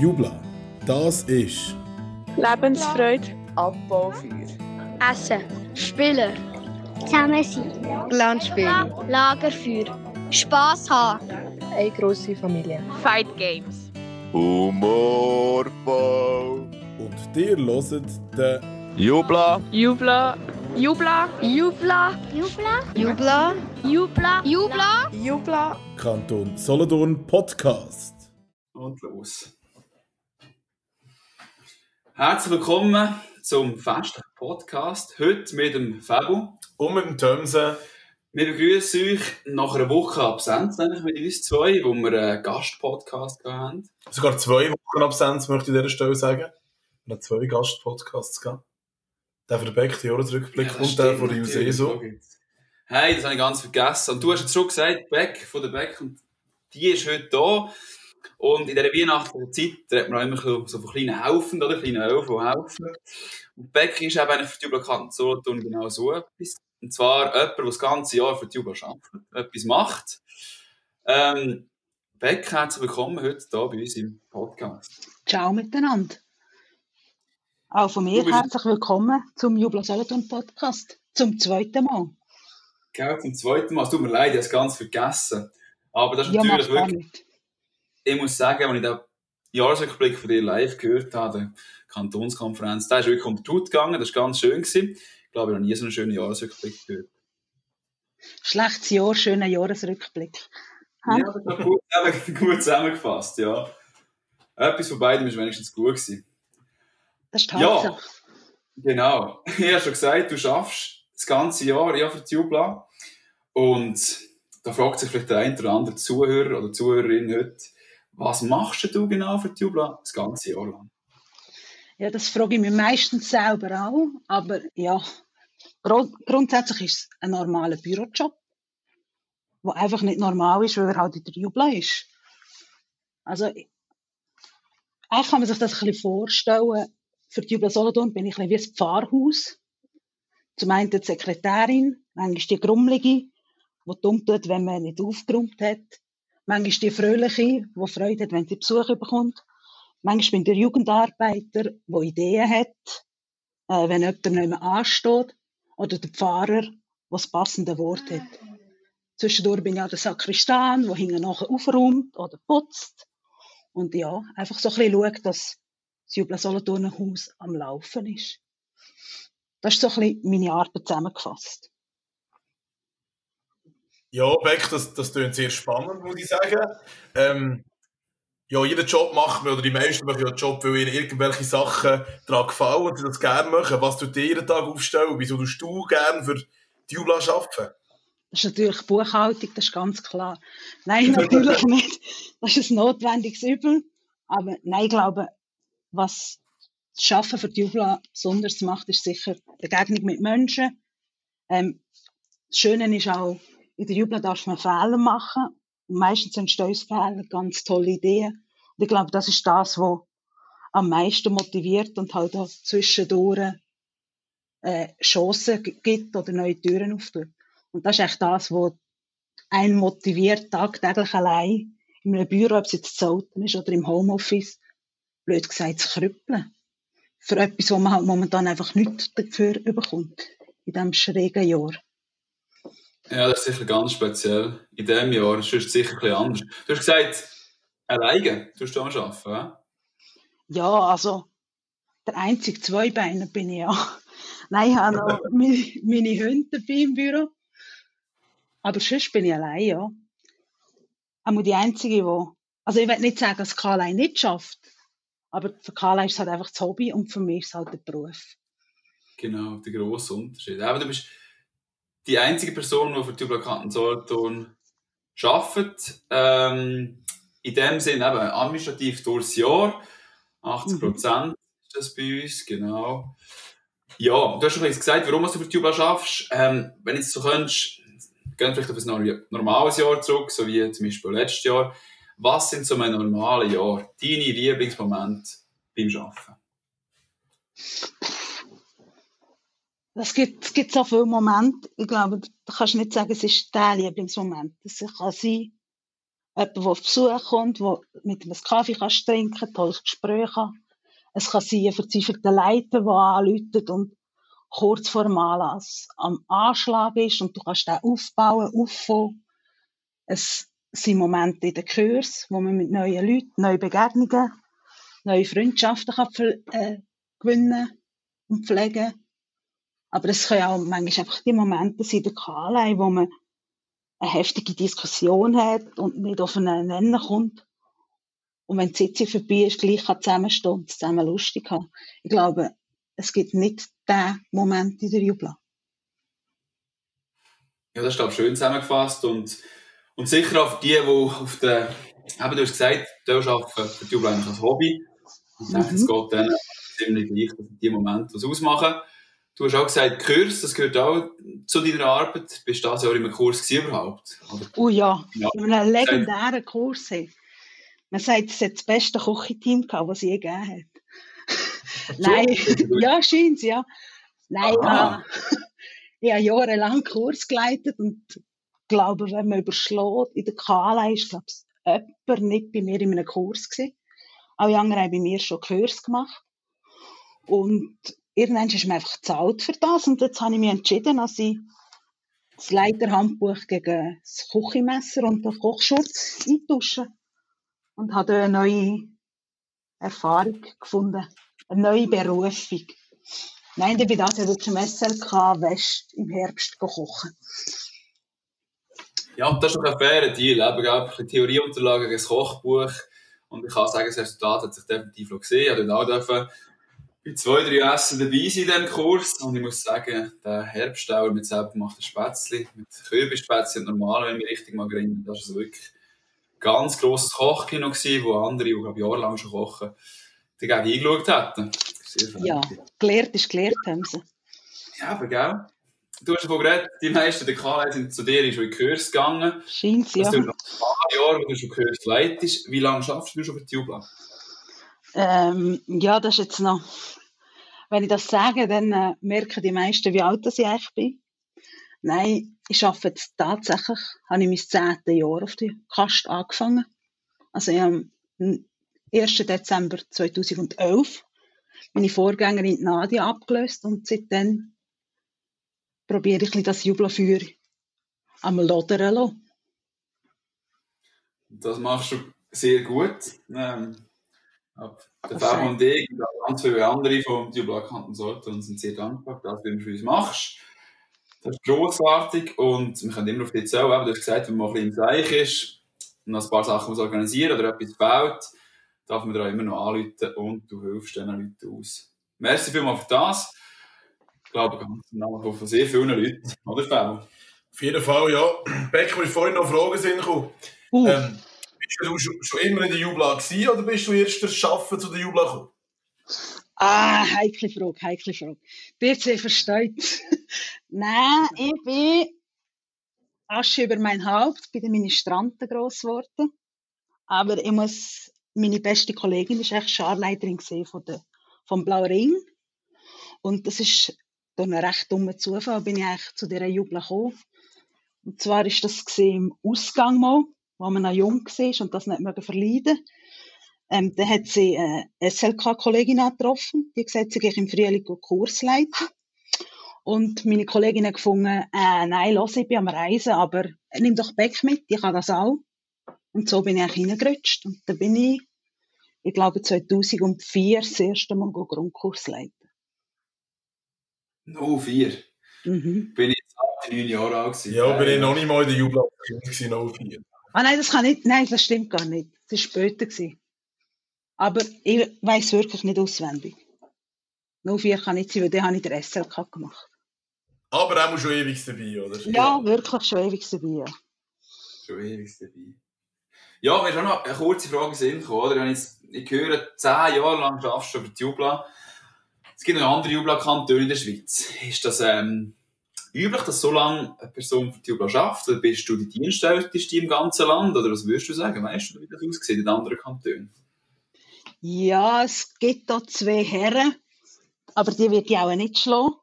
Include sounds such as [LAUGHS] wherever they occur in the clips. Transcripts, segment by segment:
Jubla, das ist Lebensfreude, Abbaufeuer, Essen, Spielen, zusammen sein, Landspielen, Lagerfeuer, Spass haben, eine grosse Familie, Fight Games, Humorvoll. und dir hört den Jubla. Jubla, Jubla, Jubla, Jubla, Jubla, Jubla, Jubla, Jubla. Kanton Solothurn Podcast. Und los. Herzlich willkommen zum festlichen Podcast. Heute mit dem Fabu. Und mit dem Tömsen. Wir begrüßen euch nach einer Woche Absenz, nämlich mit uns zwei, wo wir einen Gastpodcast hatten. Sogar zwei Wochen Absenz, möchte ich an dieser Stelle sagen. Wir haben zwei Gastpodcasts gehabt. Der für den Beck, den Jahresrückblick, Ja, und der von der natürlich, Juseso. so geht's. Hey, das habe ich ganz vergessen. Und du hast jetzt schon gesagt, Beck von der Beck, und die ist heute da. Und in dieser weihnachtlichen Zeit redet man auch immer so so von kleinen Haufen, oder? Kleine Elfen, die helfen. Und Beck ist eben für die Jubelkanten Solothurn genau so etwas. Und zwar jemand, der das ganze Jahr für die Jubel arbeitet, etwas macht. Ähm, Beck, herzlich willkommen heute hier bei uns im Podcast. Ciao miteinander. Auch von mir herzlich willkommen zum Jubla Solothurn Podcast. Zum zweiten Mal. Gell, zum zweiten Mal. Es tut mir leid, ich habe es ganz vergessen. Aber das ist Ja, natürlich wirklich. Ich muss sagen, als ich den Jahresrückblick von dir live gehört habe, der Kantonskonferenz, der ist wirklich unter die Haut gegangen, das war ganz schön. Gewesen. Ich glaube, ich habe noch nie so einen schönen Jahresrückblick gehört. Schlechtes Jahr, schöner Jahresrückblick. Ja, Hä? das doch gut, [LAUGHS] gut zusammengefasst, ja. Etwas von beidem ist wenigstens gut gewesen. Das ist Ja. Tatsache. Genau. [LAUGHS] Ich habe schon gesagt, du schaffst das ganze Jahr ja für die Jubla. Und da fragt sich vielleicht der ein oder andere Zuhörer oder Zuhörerin heute, was machst du genau für die Jubla das ganze Jahr lang? Ja, das frage ich mich meistens selber auch. Aber ja, grund grundsätzlich ist es ein normaler Bürojob, der einfach nicht normal ist, weil er halt in der Jubla ist. Also, eigentlich kann man sich das ein bisschen vorstellen. Für die Jubla Solothurn bin ich ein bisschen wie ein Pfarrhaus. Zum einen die Sekretärin, manchmal die Grummelige, die dumm tut, wenn man nicht aufgeräumt hat. Manchmal die Fröhliche, die Freude hat, wenn sie Besuch bekommt. Manchmal bin der Jugendarbeiter, der Ideen hat, äh, wenn jemand nicht mehr ansteht. Oder der Pfarrer, der das passende Wort hat. Zwischendurch bin ich auch der Sakristan, der hinten nachher aufräumt oder putzt. Und ja, einfach so ein bisschen schaut, dass das Jubla Solothurner am Laufen ist. Das ist so ein bisschen meine Arbeit zusammengefasst. Ja, Beck, das, das klingt sehr spannend, muss ich sagen. Ähm, ja, jeder Job macht man, oder die meisten machen ja einen Job, weil ihnen irgendwelche Sachen daran gefallen und sie das gerne machen. Was tut ihr jeden Tag aufstellen? Wieso tust du gerne für die Jubla arbeiten? Das ist natürlich Buchhaltung, das ist ganz klar. Nein, [LAUGHS] natürlich nicht. Das ist ein notwendiges Übel. Aber nein, ich glaube, was das Schaffen für die Jubla besonders macht, ist sicher die Begegnung mit Menschen. Ähm, das Schöne ist auch, in der Jubla darf man Fehler machen. Und meistens entstehen aus Fehlern ganz tolle Ideen. Und ich glaube, das ist das, was am meisten motiviert und halt auch zwischendurch äh, Chancen gibt oder neue Türen auftut. Und das ist echt das, was einen motiviert, tagtäglich allein in einem Büro, ob es jetzt zu Zelten ist oder im Homeoffice, blöd gesagt, zu krüppeln. Für etwas, wo man halt momentan einfach nichts dafür bekommt. In diesem schrägen Jahr. Ja, das ist sicher ganz speziell. In diesem Jahr ist es sicher ein bisschen anders. Du hast gesagt, alleine tust du am Arbeiten, ja? Ja, also, der einzige Zweibeiner bin ich ja. [LAUGHS] Nein, ich habe noch [LAUGHS] meine, Hunde dabei im Büro. Aber sonst bin ich allein, ja. Auch die Einzige, die, also ich will nicht sagen, dass Karl nicht schafft. Aber für Karl ist es halt einfach das Hobby und für mich ist es halt der Beruf. Genau, der grosse Unterschied. Aber du bist die einzige Person, die für die Jubelkanten Solothurn arbeitet. Ähm, in dem Sinne eben administrativ durchs Jahr. 80 Prozent ist das bei uns, genau. Ja, du hast schon gesagt, warum du für die Jubel schaffst. Ähm, wenn jetzt so könntest, gehen vielleicht auf ein nor- normales Jahr zurück, so wie zum Beispiel letztes Jahr. Was sind so ein normales Jahr? Deine Lieblingsmomente beim Arbeiten? Es gibt, es so viele Momente, ich glaube, da kannst du nicht sagen, es ist der Lieblingsmoment. Es kann sein, Jemand, der auf Besuch kommt, der mit einem Kaffee kannst trinken tolles Gespräch haben. Es kann sein, ein verzweifelter Leiter, der anläutet und kurz vor dem Anlass am Anschlag ist und du kannst den aufbauen, auffangen. Es sind Momente in den Kurs, wo man mit neuen Leuten, neuen Begegnungen, neue Freundschaften kann, äh, gewinnen und pflegen. Aber es können auch manchmal einfach die Momente sein, der Kanlei, wo man eine heftige Diskussion hat und nicht auf einen Nenner kommt. Und wenn die Sitzung vorbei ist, gleich kann zusammenstehen und zusammen lustig haben. Ich glaube, es gibt nicht den Moment in der Jubla. Ja, das ist, glaube ich, schön zusammengefasst. Und, und sicher auch für die, die auf der, eben, du hast gesagt, die arbeiten für die Jubla eigentlich als Hobby. Ich denke, es Mhm. geht denen ziemlich gleich, dass die Momente was ausmachen. Du hast auch gesagt, Kurs, das gehört auch zu deiner Arbeit. Bist du das Jahr im Kurs gewesen überhaupt? Oder? Oh ja, Ja. in einem legendären Kurs. hey. Man sagt, es hat das beste Kocheteam gehabt, das es je gegeben hat. [LAUGHS] Nein, ja, scheint ja. Nein, ah. [LAUGHS] ich habe jahrelang Kurs geleitet und glaube, wenn man überschlägt, in der Kala ist, glaube ich, jemand nicht bei mir in einem Kurs gewesen. Alle anderen haben bei mir schon Kurs gemacht. Und irgendwann ist mir einfach gezahlt für das und jetzt habe ich mich entschieden, dass ich das Leiterhandbuch gegen das Küchenmesser und den Kochschutz eintausche. Und habe eine neue Erfahrung gefunden. Eine neue Berufung. Nein, ich bin das ja wirklich im SLK West im Herbst kochen. Ja, das ist doch ein fairer Deal. Eben, gell? ein bisschen Theorieunterlagen, ein Kochbuch. Und ich kann sagen, das Resultat hat sich definitiv noch gesehen. Ich durfte auch bei zwei, drei Essen dabei sein in diesem Kurs. Und ich muss sagen, der Herbstauer mit selbstgemachten Spätzli, mit Kürbisspätzli und normal, wenn mich richtig mag erinnern, das war also wirklich ein ganz grosses Kochkino gewesen, wo andere, die glaube ich, jahrelang schon kochen, dagegen eingeschaut hätten. Ja, gelehrt ist gelehrt, haben sie. Ja, aber gell? Du hast davon geredet, die meisten der KL sind zu dir schon in den Kurs gegangen. Scheint Das ja. tut noch ein paar Jahre, wo du schon Kurs leitest. Wie lange schaffst du schon für die Jubla? Ähm, ja, das ist jetzt noch. Wenn ich das sage, dann äh, merken die meisten, wie alt ich eigentlich bin. Nein, ich arbeite jetzt tatsächlich, habe ich mein zehnte Jahr auf die Kast angefangen. Also ich habe am 1. Dezember 2011 meine Vorgängerin Nadia abgelöst und seitdem probiere ich das Jubelfeuer am Lodern zu. Das machst du sehr gut. Ähm, der Fabio und ich und auch ganz viele andere vom sollten und sind sehr dankbar, dass du für uns machst. Das ist grossartig und wir können immer auf dich zählen. Eben, Du hast gesagt, wenn man ein bisschen im Seich ist und ein paar Sachen muss organisieren oder etwas baut, darf man auch immer noch anrufen und du hilfst diesen Leuten aus. Merci vielmals für das. Ich glaube, ganz im Namen von sehr vielen Leuten. Oder Fabio? Auf jeden Fall, ja. [CLEARS THROAT] Beck, mir vorhin noch Fragen sind gekommen. Uh, Ähm, bist du schon, immer in der Jubla gewesen oder bist du erst durch Schaffen zu der Jubla gekommen? Ah, heikle Frage, heikle Frage. BC versteht. [LAUGHS] Nein, ich bin Asche über mein Haupt bei den Ministranten gross geworden. Aber ich muss, meine beste Kollegin ist echt Scharleiterin von der, vom Blau Ring. Und das ist durch einen recht dummen Zufall bin ich eigentlich zu dieser Jubel gekommen. Und zwar ist das im Ausgang mal, wo man noch jung war und das nicht mögen verleiden. Ähm, dann hat sie eine SLK-Kollegin getroffen, die hat gesagt, sie geht im Frühling Kurs leiten. Und meine Kollegin hat gefunden, äh, nein, los, ich bin am Reisen, aber nimm doch Beck mit, ich kann das auch. Und so bin ich eigentlich reingerutscht. Und dann bin ich, ich glaube 2004, das erste Mal Grundkurs leiten. 04. Mhm. Bin ich jetzt 8, 9 Jahre alt gewesen. Ja, bin ich noch nicht mal in der gewesen, 04. Ah nein, das kann nicht, nein, das stimmt gar nicht. Das war später. Gewesen. Aber ich weiß wirklich nicht auswendig. 04 kann nicht sein, weil dann habe ich den SLK gemacht. Aber auch schon ewig dabei, oder? Ja, wirklich schon ewig dabei. Ja. Schon ewig dabei. Ja, mir ist auch noch eine kurze Frage Sinn gekommen, oder? Wenn ich, ich höre, 10 Jahre lang schaffst du für die Jubla. Es gibt noch andere Jubla-Kantone in der Schweiz. Ist das ähm, üblich, dass so lange eine Person für die Jubla schafft? Oder bist du die Dienstälteste im ganzen Land? Oder was würdest du sagen? Weißt du, wie das aussieht in anderen Kantonen? Ja, es gibt da zwei Herren, aber die wird ich auch nicht schlagen,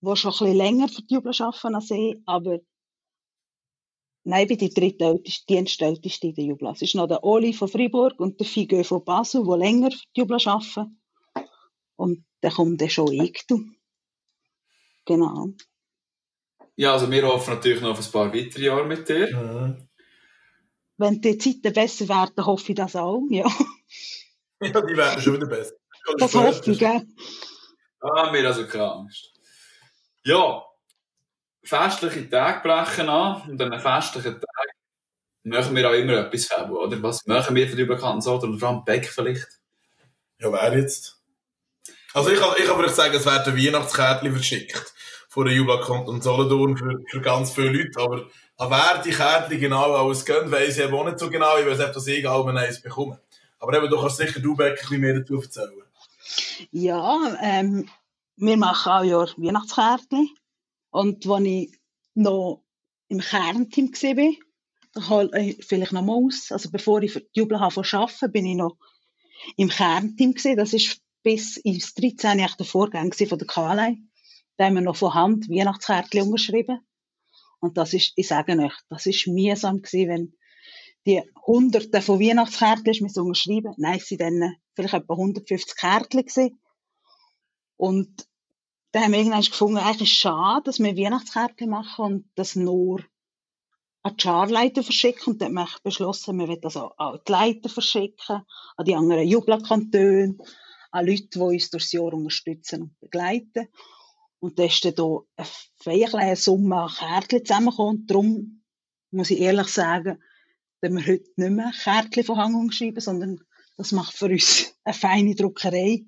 die schon ein länger für die Jubel arbeiten als ich. Aber Nein, ich bin die drittälteste, dienstälteste in der Jubla. Es ist noch der Oli von Freiburg und der Figo von Basel, die länger für die Jubla arbeiten. Und dann kommt dann schon ich. Genau. Ja, also wir hoffen natürlich noch auf ein paar weitere Jahre mit dir. Mhm. Wenn die Zeiten besser werden, hoffe ich das auch. Ja, [LAUGHS] Ja, die werden schon wieder besser. das hoffe ich, gell? Ah, wir also keine Angst. Ja, festliche Tage brechen an und an einem festlichen Tag machen wir auch immer etwas Februar, oder? Was machen wir für die bekannten oder vor allem Beck vielleicht? Ja, wer jetzt? Also ich kann, ich kann vielleicht sagen, es werden Weihnachtskärtchen verschickt von der Jubla und Solothurn für, für ganz viele Leute, aber an wer die Kärtchen genau alles gehen, weiss ich eben auch nicht so genau. Ich weiß einfach, dass ich auch eins bekomme. Aber eben, du kannst sicher du Beck ein bisschen mehr dazu erzählen. Ja, ähm, wir machen auch ja Weihnachtskärtchen. Und als ich noch im Kernteam war, da hol ich vielleicht noch mal aus. Also bevor ich für die Jubel arbeiten bin ich noch im Kernteam. Das ist bis ins 13. echt der Vorgang von der Kalei. Da haben wir noch von Hand Weihnachtskärtchen unterschrieben. Und das ist, ich sage euch, das ist mühsam gewesen, wenn die Hunderte von Weihnachtskärtchen müssen unterschreiben. Nein, es sind dann vielleicht etwa 150 Kärtchen gewesen. Und da haben wir irgendwann gefunden, eigentlich ist schade, dass wir Weihnachtskärtchen machen und das nur an die Scharleiter verschicken. Und dann haben wir beschlossen, wir wollen das auch an die Leiter verschicken, an die anderen Jubelkantone, an Leute, die uns durchs Jahr unterstützen und begleiten. Und da ist dann hier eine feine Summe an Kärtchen zusammengekommen. Und darum muss ich ehrlich sagen, dass wir heute nicht mehr Kärtchen von Hang schreiben, sondern das macht für uns [LAUGHS] eine feine Druckerei.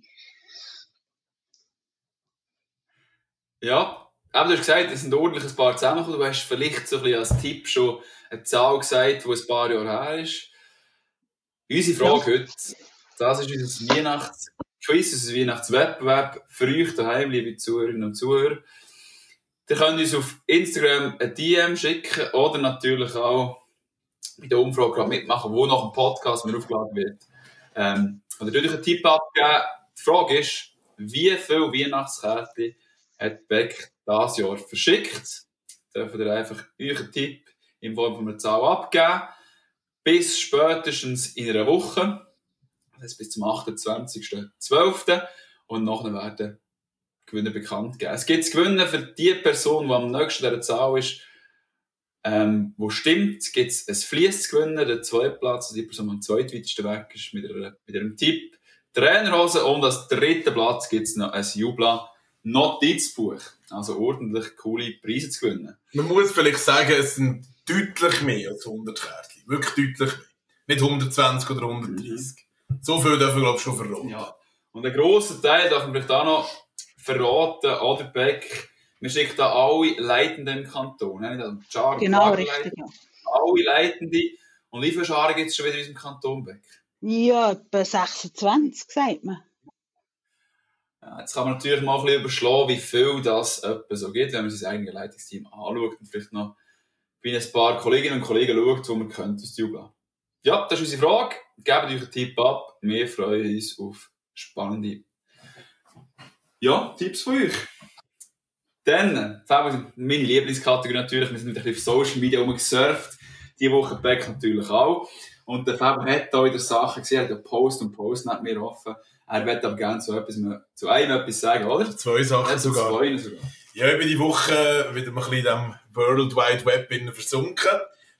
Ja, aber du hast gesagt, es sind ordentlich ein paar zusammengekommen. Du hast vielleicht so ein bisschen als Tipp schon eine Zahl gesagt, die ein paar Jahre her ist. Unsere Frage heute, das ist unser Weihnachtsquiz, unser Weihnachtswettbewerb für euch daheim, liebe Zuhörerinnen und Zuhörer. Ihr könnt uns auf Instagram ein DM schicken oder natürlich auch bei der Umfrage mitmachen, wo nach dem Podcast mir aufgeladen wird. Ähm, oder euch einen Tipp abgeben. Die Frage ist, wie viele Weihnachtskärtchen hat Beck dieses Jahr verschickt? Dürft ihr einfach einen Tipp in Form von einer Zahl abgeben. Bis spätestens in einer Woche. Heißt bis zum 28.12. Und nachher werden Gewinner bekannt geben. Es gibt Gewinner für die Person, die am nächsten dieser Zahl ist, ähm, wo stimmt, gibt ein Fließ zu gewinnen, der zweite Platz, also die Person, die am zweitweitesten weg ist, mit, einer, mit einem Tipp Trainerhose und als dritten Platz gibt es noch ein Jubla Notizbuch. Also ordentlich coole Preise zu gewinnen. Man muss vielleicht sagen, es sind deutlich mehr als 100 Kärtchen. Wirklich deutlich mehr. Nicht 120 oder 130. So viel dürfen wir, glaube ich, schon verraten. Ja. Und ein grosser Teil darf man vielleicht auch noch verraten, oder Beck, wir schicken da alle Leitenden im Kanton. Also Char Genau, richtig, ja. Alle Leitende. Und wie viele Scharen gibt es schon wieder in unserem Kanton, Beck? Ja, etwa 26, sagt man. Ja, jetzt kann man natürlich mal ein bisschen überschlagen, wie viel das etwa so gibt, wenn man sein eigenes Leitungsteam anschaut und vielleicht noch bei ein paar Kolleginnen und Kollegen schaut, wo man könnte aus Jubla. Ja, das ist unsere Frage. Gebt euch einen Tipp ab. Wir freuen uns auf spannende ja, Tipps von euch. Dann, Fabio, meine Lieblingskategorie natürlich, wir sind ein bisschen auf Social Media rumgesurft. Die Woche Beck natürlich auch. Und der Fabio hat da wieder Sachen gesehen, er hat ja Post und Post nicht mehr offen. Er wird aber gerne zu, etwas, zu einem etwas sagen, oder? Zwei Sachen sogar. Zwei sogar. Ja, ich bin die Woche wieder mal ein bisschen in diesem World Wide Web versunken.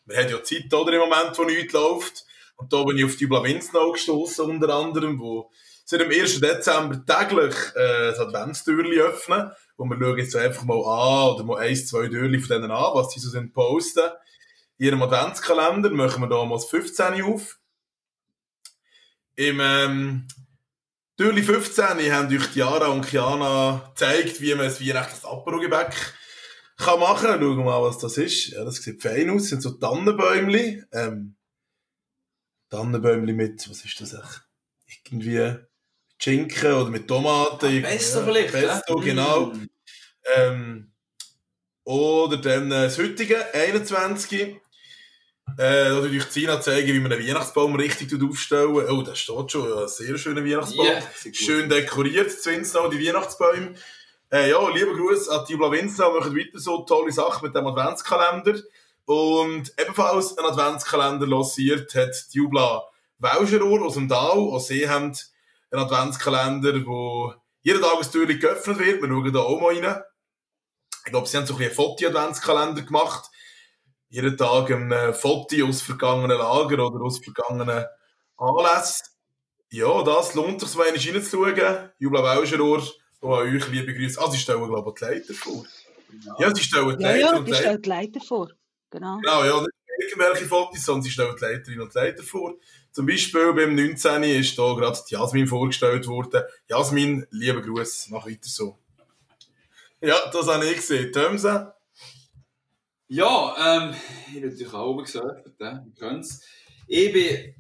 Wir haben ja Zeit oder, im Moment, wo nichts läuft. Und da bin ich auf die Blavinznau gestoßen unter anderem, wo seit dem 1. Dezember täglich äh, das Adventstürchen öffnen. Und wir schauen jetzt einfach mal an, oder mal eins, zwei Türchen von denen an, was sie so sind posten. In ihrem Adventskalender machen wir da mal das 15 auf. Im ähm, Türli 15 haben euch Diara und Kiana gezeigt, wie man ein weihnachtliches Apero-Gebäck kann machen. Schauen wir mal, was das ist. Ja, das sieht fein aus. Das sind so Tannenbäumli. Ähm, Tannenbäumli mit, was ist das echt? Irgendwie Schinken oder mit Tomaten. Pesto Ja, vielleicht, Pesto, ne? genau. Mm. Ähm, oder dann äh, das heutige, 21. Äh, da würde ich Zina zeigen, wie man einen Weihnachtsbaum richtig aufstellen Oh, da steht schon, ja, ein sehr schöner Weihnachtsbaum. Ja, gut Schön dekoriert, Zwinsnau, die Weihnachtsbäume. Äh, ja, lieber Gruß an die Blavinznau, machen weiter so tolle Sachen mit dem Adventskalender. Und ebenfalls einen Adventskalender lanciert hat die Jubla Welscherohr aus dem Tal. Auch sie haben einen Adventskalender, wo jeden Tag ein Türchen geöffnet wird. Wir schauen da auch mal rein. Ich glaube, sie haben so ein bisschen einen Foto-Adventskalender gemacht. Jeden Tag ein äh, Foto aus vergangenen Lager oder aus vergangenen Anlässen. Ja, das lohnt sich, mal reinzuschauen. Jubla Welscherohr, auch an euch, liebe Grüße. Ah, sie stellen, glaube ich, die Leiter vor. Ja, sie stellen die Ja, Leiter ja, und die Leiter. stellt die Leiter vor. Genau. Genau, ja, nicht irgendwelche Fotos, sondern sie stellen die Leiterinnen und Leiter vor. Zum Beispiel beim 19. ist da gerade die Jasmin vorgestellt worden. Jasmin, lieber Gruß, mach weiter so. Ja, das habe ich gesehen. Tömse? Ja, ähm, ich habe natürlich auch oben gesurft, äh, ihr könnt's. Ich bin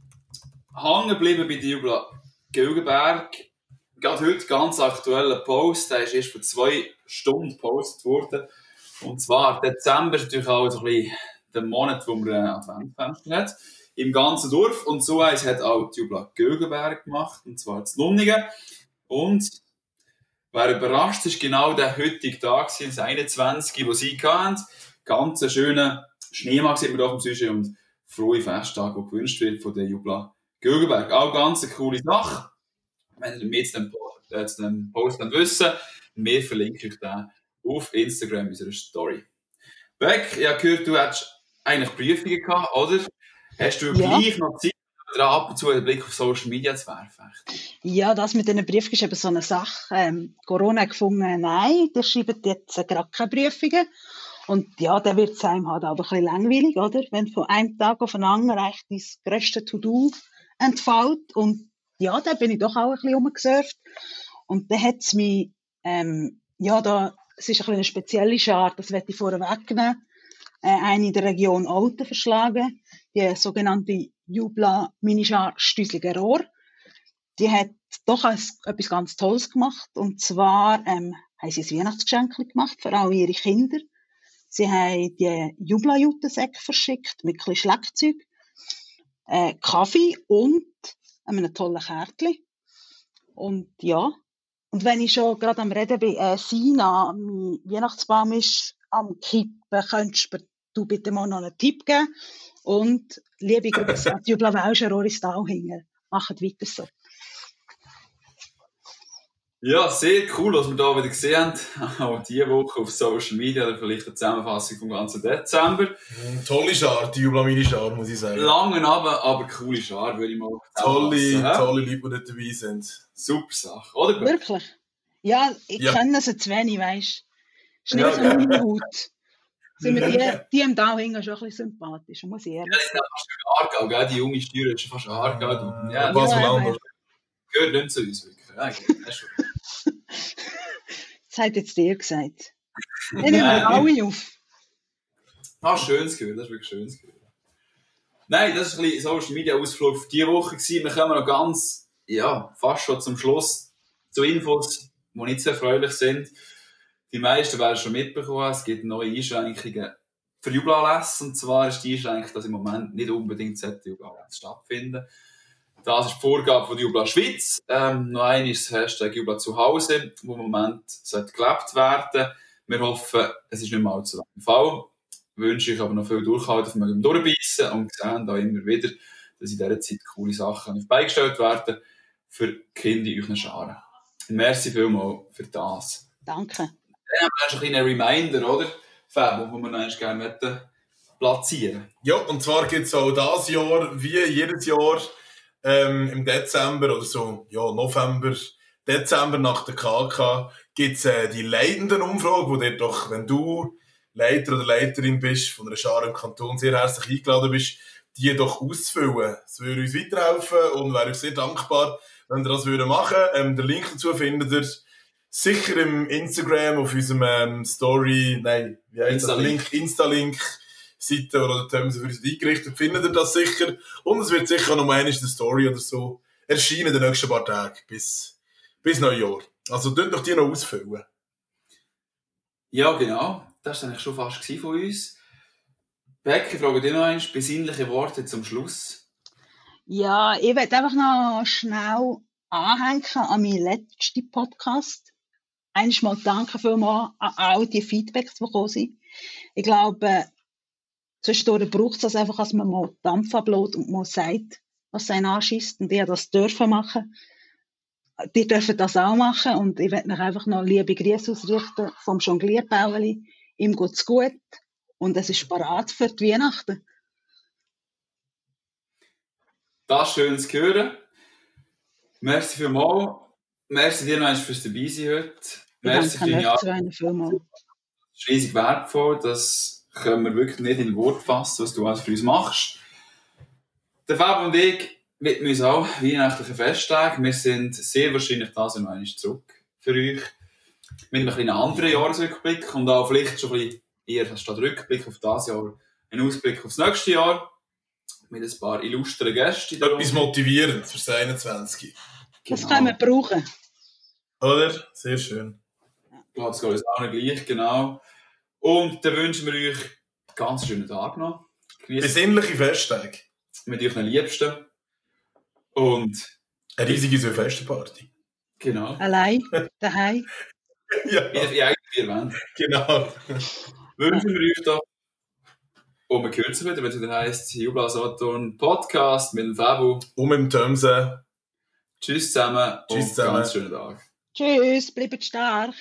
hängen geblieben bei der Jubla Gilgenberg. Gerade heute ganz aktueller Post, der ist erst vor zwei Stunden gepostet worden. Und zwar, Dezember ist natürlich auch so ein bisschen der Monat, wo man ein Adventsfenster hat. Im ganzen Dorf. Und so eins hat auch die Jubla Gilgenberg gemacht, und zwar zu Lunningen. Und wer überrascht ist, genau der heutige Tag, das 21, wo sie hatten. Ganz einen schönen Schneemann sieht man hier auf dem Sujet und frohe Festtage, die gewünscht wird von der Jubla Gürgenberg. Auch ganz eine coole Sache. Wenn ihr mehr zu dem, äh, zu dem Post wissen mehr verlinke ich den auf Instagram in unserer Story. Beck, ich habe gehört, du hättest eigentlich Prüfungen gehabt, oder? Hast du Ja. gleich noch Zeit, ab und zu einen Blick auf Social Media zu werfen? Ja, das mit diesen Briefen ist eben so eine Sache. Ähm, Corona gefunden, nein, der schreibt jetzt gerade keine Prüfungen. Und ja, dann wird es einem halt aber ein bisschen langweilig, oder? Wenn von einem Tag auf den anderen eigentlich das grösste To-Do entfällt. Und ja, da bin ich doch auch ein bisschen rumgesurft. Und dann hat es mich, ähm, ja, da, es ist ein eine spezielle Schar, das werde ich vorher wegnehmen, äh, eine in der Region Olten verschlagen, die sogenannte Jubla Minischar Stüsliger Rohr die hat doch etwas ganz Tolles gemacht. Und zwar ähm, haben sie ein Weihnachtsgeschenk gemacht für alle ihre Kinder. Sie haben die Jubla-Jutensäcke verschickt mit ein bisschen Schlagzeug, äh, Kaffee und einem tollen Kärtchen. Und ja, und wenn ich schon gerade am Reden bin, äh, Sina, mein Weihnachtsbaum ist am Kippen, könntest du bitte mal noch einen Tipp geben? Und liebe Grüße die Jubla Welscher Oris Dahlhinger. Macht weiter so. Ja, sehr cool, was wir hier wieder gesehen haben. [LAUGHS] Auch diese Woche auf Social Media, oder vielleicht eine Zusammenfassung vom ganzen Dezember. Mm, Tolle Schar, die Jubla Mini-Schar, muss ich sagen. Langen aber, aber coole Schar, würde ich mal Tolle, tolle Leute, die dort dabei sind. Super Sache, oder? Wirklich? Ja, ich Ja. kenne sie zu wenig, weisst du. Ist Ja, nicht so ja. meine Haut. Sind mir [LAUGHS] die, die im Dauhingen schon ein bisschen sympathisch, muss ich ehrlich Ja, die sind fast schon Aargau, gell? Die junge Steuer ist schon fast Aargau. du. Ja, Was Ja, für ja, ja. gehört nicht zu uns, wirklich. Ja, das hat jetzt dir gesagt. [LAUGHS] Ich nehme alle auf. Ah, schönes Gehör, das ist wirklich schönes Gehör. Nein, das war ein bisschen Social Media Ausflug für diese Woche. Gewesen. Wir kommen noch ganz, ja, fast schon zum Schluss zu Infos, die nicht so erfreulich sind. Die meisten werden schon mitbekommen, es gibt neue Einschränkungen für Jubelanlässe. Und zwar ist die Einschränkung, dass im Moment nicht unbedingt solche Jubelanlässe stattfinden. Das ist die Vorgabe von der Jubla Schweiz. Ähm, noch ein ist das Hashtag Jubla zu Hause, wo im Moment sollte gelebt werden. Wir hoffen, es ist nicht mehr allzu lange Fall. Wünsche ich aber noch viel Durchhalten, wir mögen durchbeissen und sehen da immer wieder, dass in dieser Zeit coole Sachen auf die Beine gestellt werden für die Kinder in euren Scharen. Merci vielmals für das. Danke. Dann haben wir noch einen Reminder, oder? Fab, den wir noch gerne möchten platzieren Ja, und zwar gibt es auch dieses Jahr, wie jedes Jahr, ähm, im Dezember oder so, ja, November, Dezember nach der KK, gibt es äh, die Leitenden-Umfrage, wo dir doch, wenn du Leiter oder Leiterin bist, von einer Schar im Kanton sehr herzlich eingeladen bist, die doch auszufüllen. Es würde uns weiterhelfen und wäre uns sehr dankbar, wenn ihr das würdet machen ähm, Den Link dazu findet ihr sicher im Instagram, auf unserem ähm, Story, nein, wie heißt das? Insta-Link. Link, Insta-Link. Seite oder der Terms für uns eingerichtet, findet ihr das sicher. Und es wird sicher noch mal der Story oder so erscheinen in den nächsten paar Tagen bis, bis Neujahr. Also, tut doch die noch ausfüllen. Ja, genau. Das war eigentlich schon fast von uns. Becky, frage dich noch einmal, besinnliche Worte zum Schluss. Ja, ich werde einfach noch schnell anhängen an meinen letzten Podcast. Einmal danke vielmals an all die Feedbacks, die gekommen sind. Ich glaube, Zwischendurch braucht es das einfach, dass man mal Dampf ablädt und mal sagt, was einen anschießt. Und ich das dürfen machen. Die dürfen das auch machen. Und ich werde mich einfach noch liebe Grüße ausrichten vom Jonglierbauli. Ihm geht's gut. Und es ist parat für die Weihnachten. Das ist schön zu hören. Merci vielmals. Merci dir noch fürs dabei sein heute. Merci für deine Arbeit. Das ist riesig wertvoll. Das können wir wirklich nicht in Wort fassen, was du alles für uns machst. Der Fab und ich widmen uns auch weihnachtlichen Festtage. Wir sind sehr wahrscheinlich das und einmal zurück für euch. Mit einem kleinen anderen Jahresrückblick und auch vielleicht schon ein bisschen eher statt Rückblick auf das Jahr, ein Ausblick aufs nächste Jahr. Mit ein paar illustren Gästen. Etwas motivierend für das 21. Genau. Das können wir brauchen. Oder? Sehr schön. Ich glaube, es geht uns auch gleich, genau. Und dann wünschen wir euch einen ganz schönen Tag noch. Besinnliche Festtage. Mit euren Liebsten. Und eine riesige Silvesterparty. Genau. Allein, daheim. [LAUGHS] ja. Wie eigentlich vier Wände. Genau. wünschen wir euch doch. Und wir hören es wieder, wenn es wieder heisst, Jubla Saturn Podcast mit dem Fabu. Und mit dem Tömse. Tschüss zusammen. Tschüss zusammen. Ganz schönen Tag. Tschüss, bleibt stark.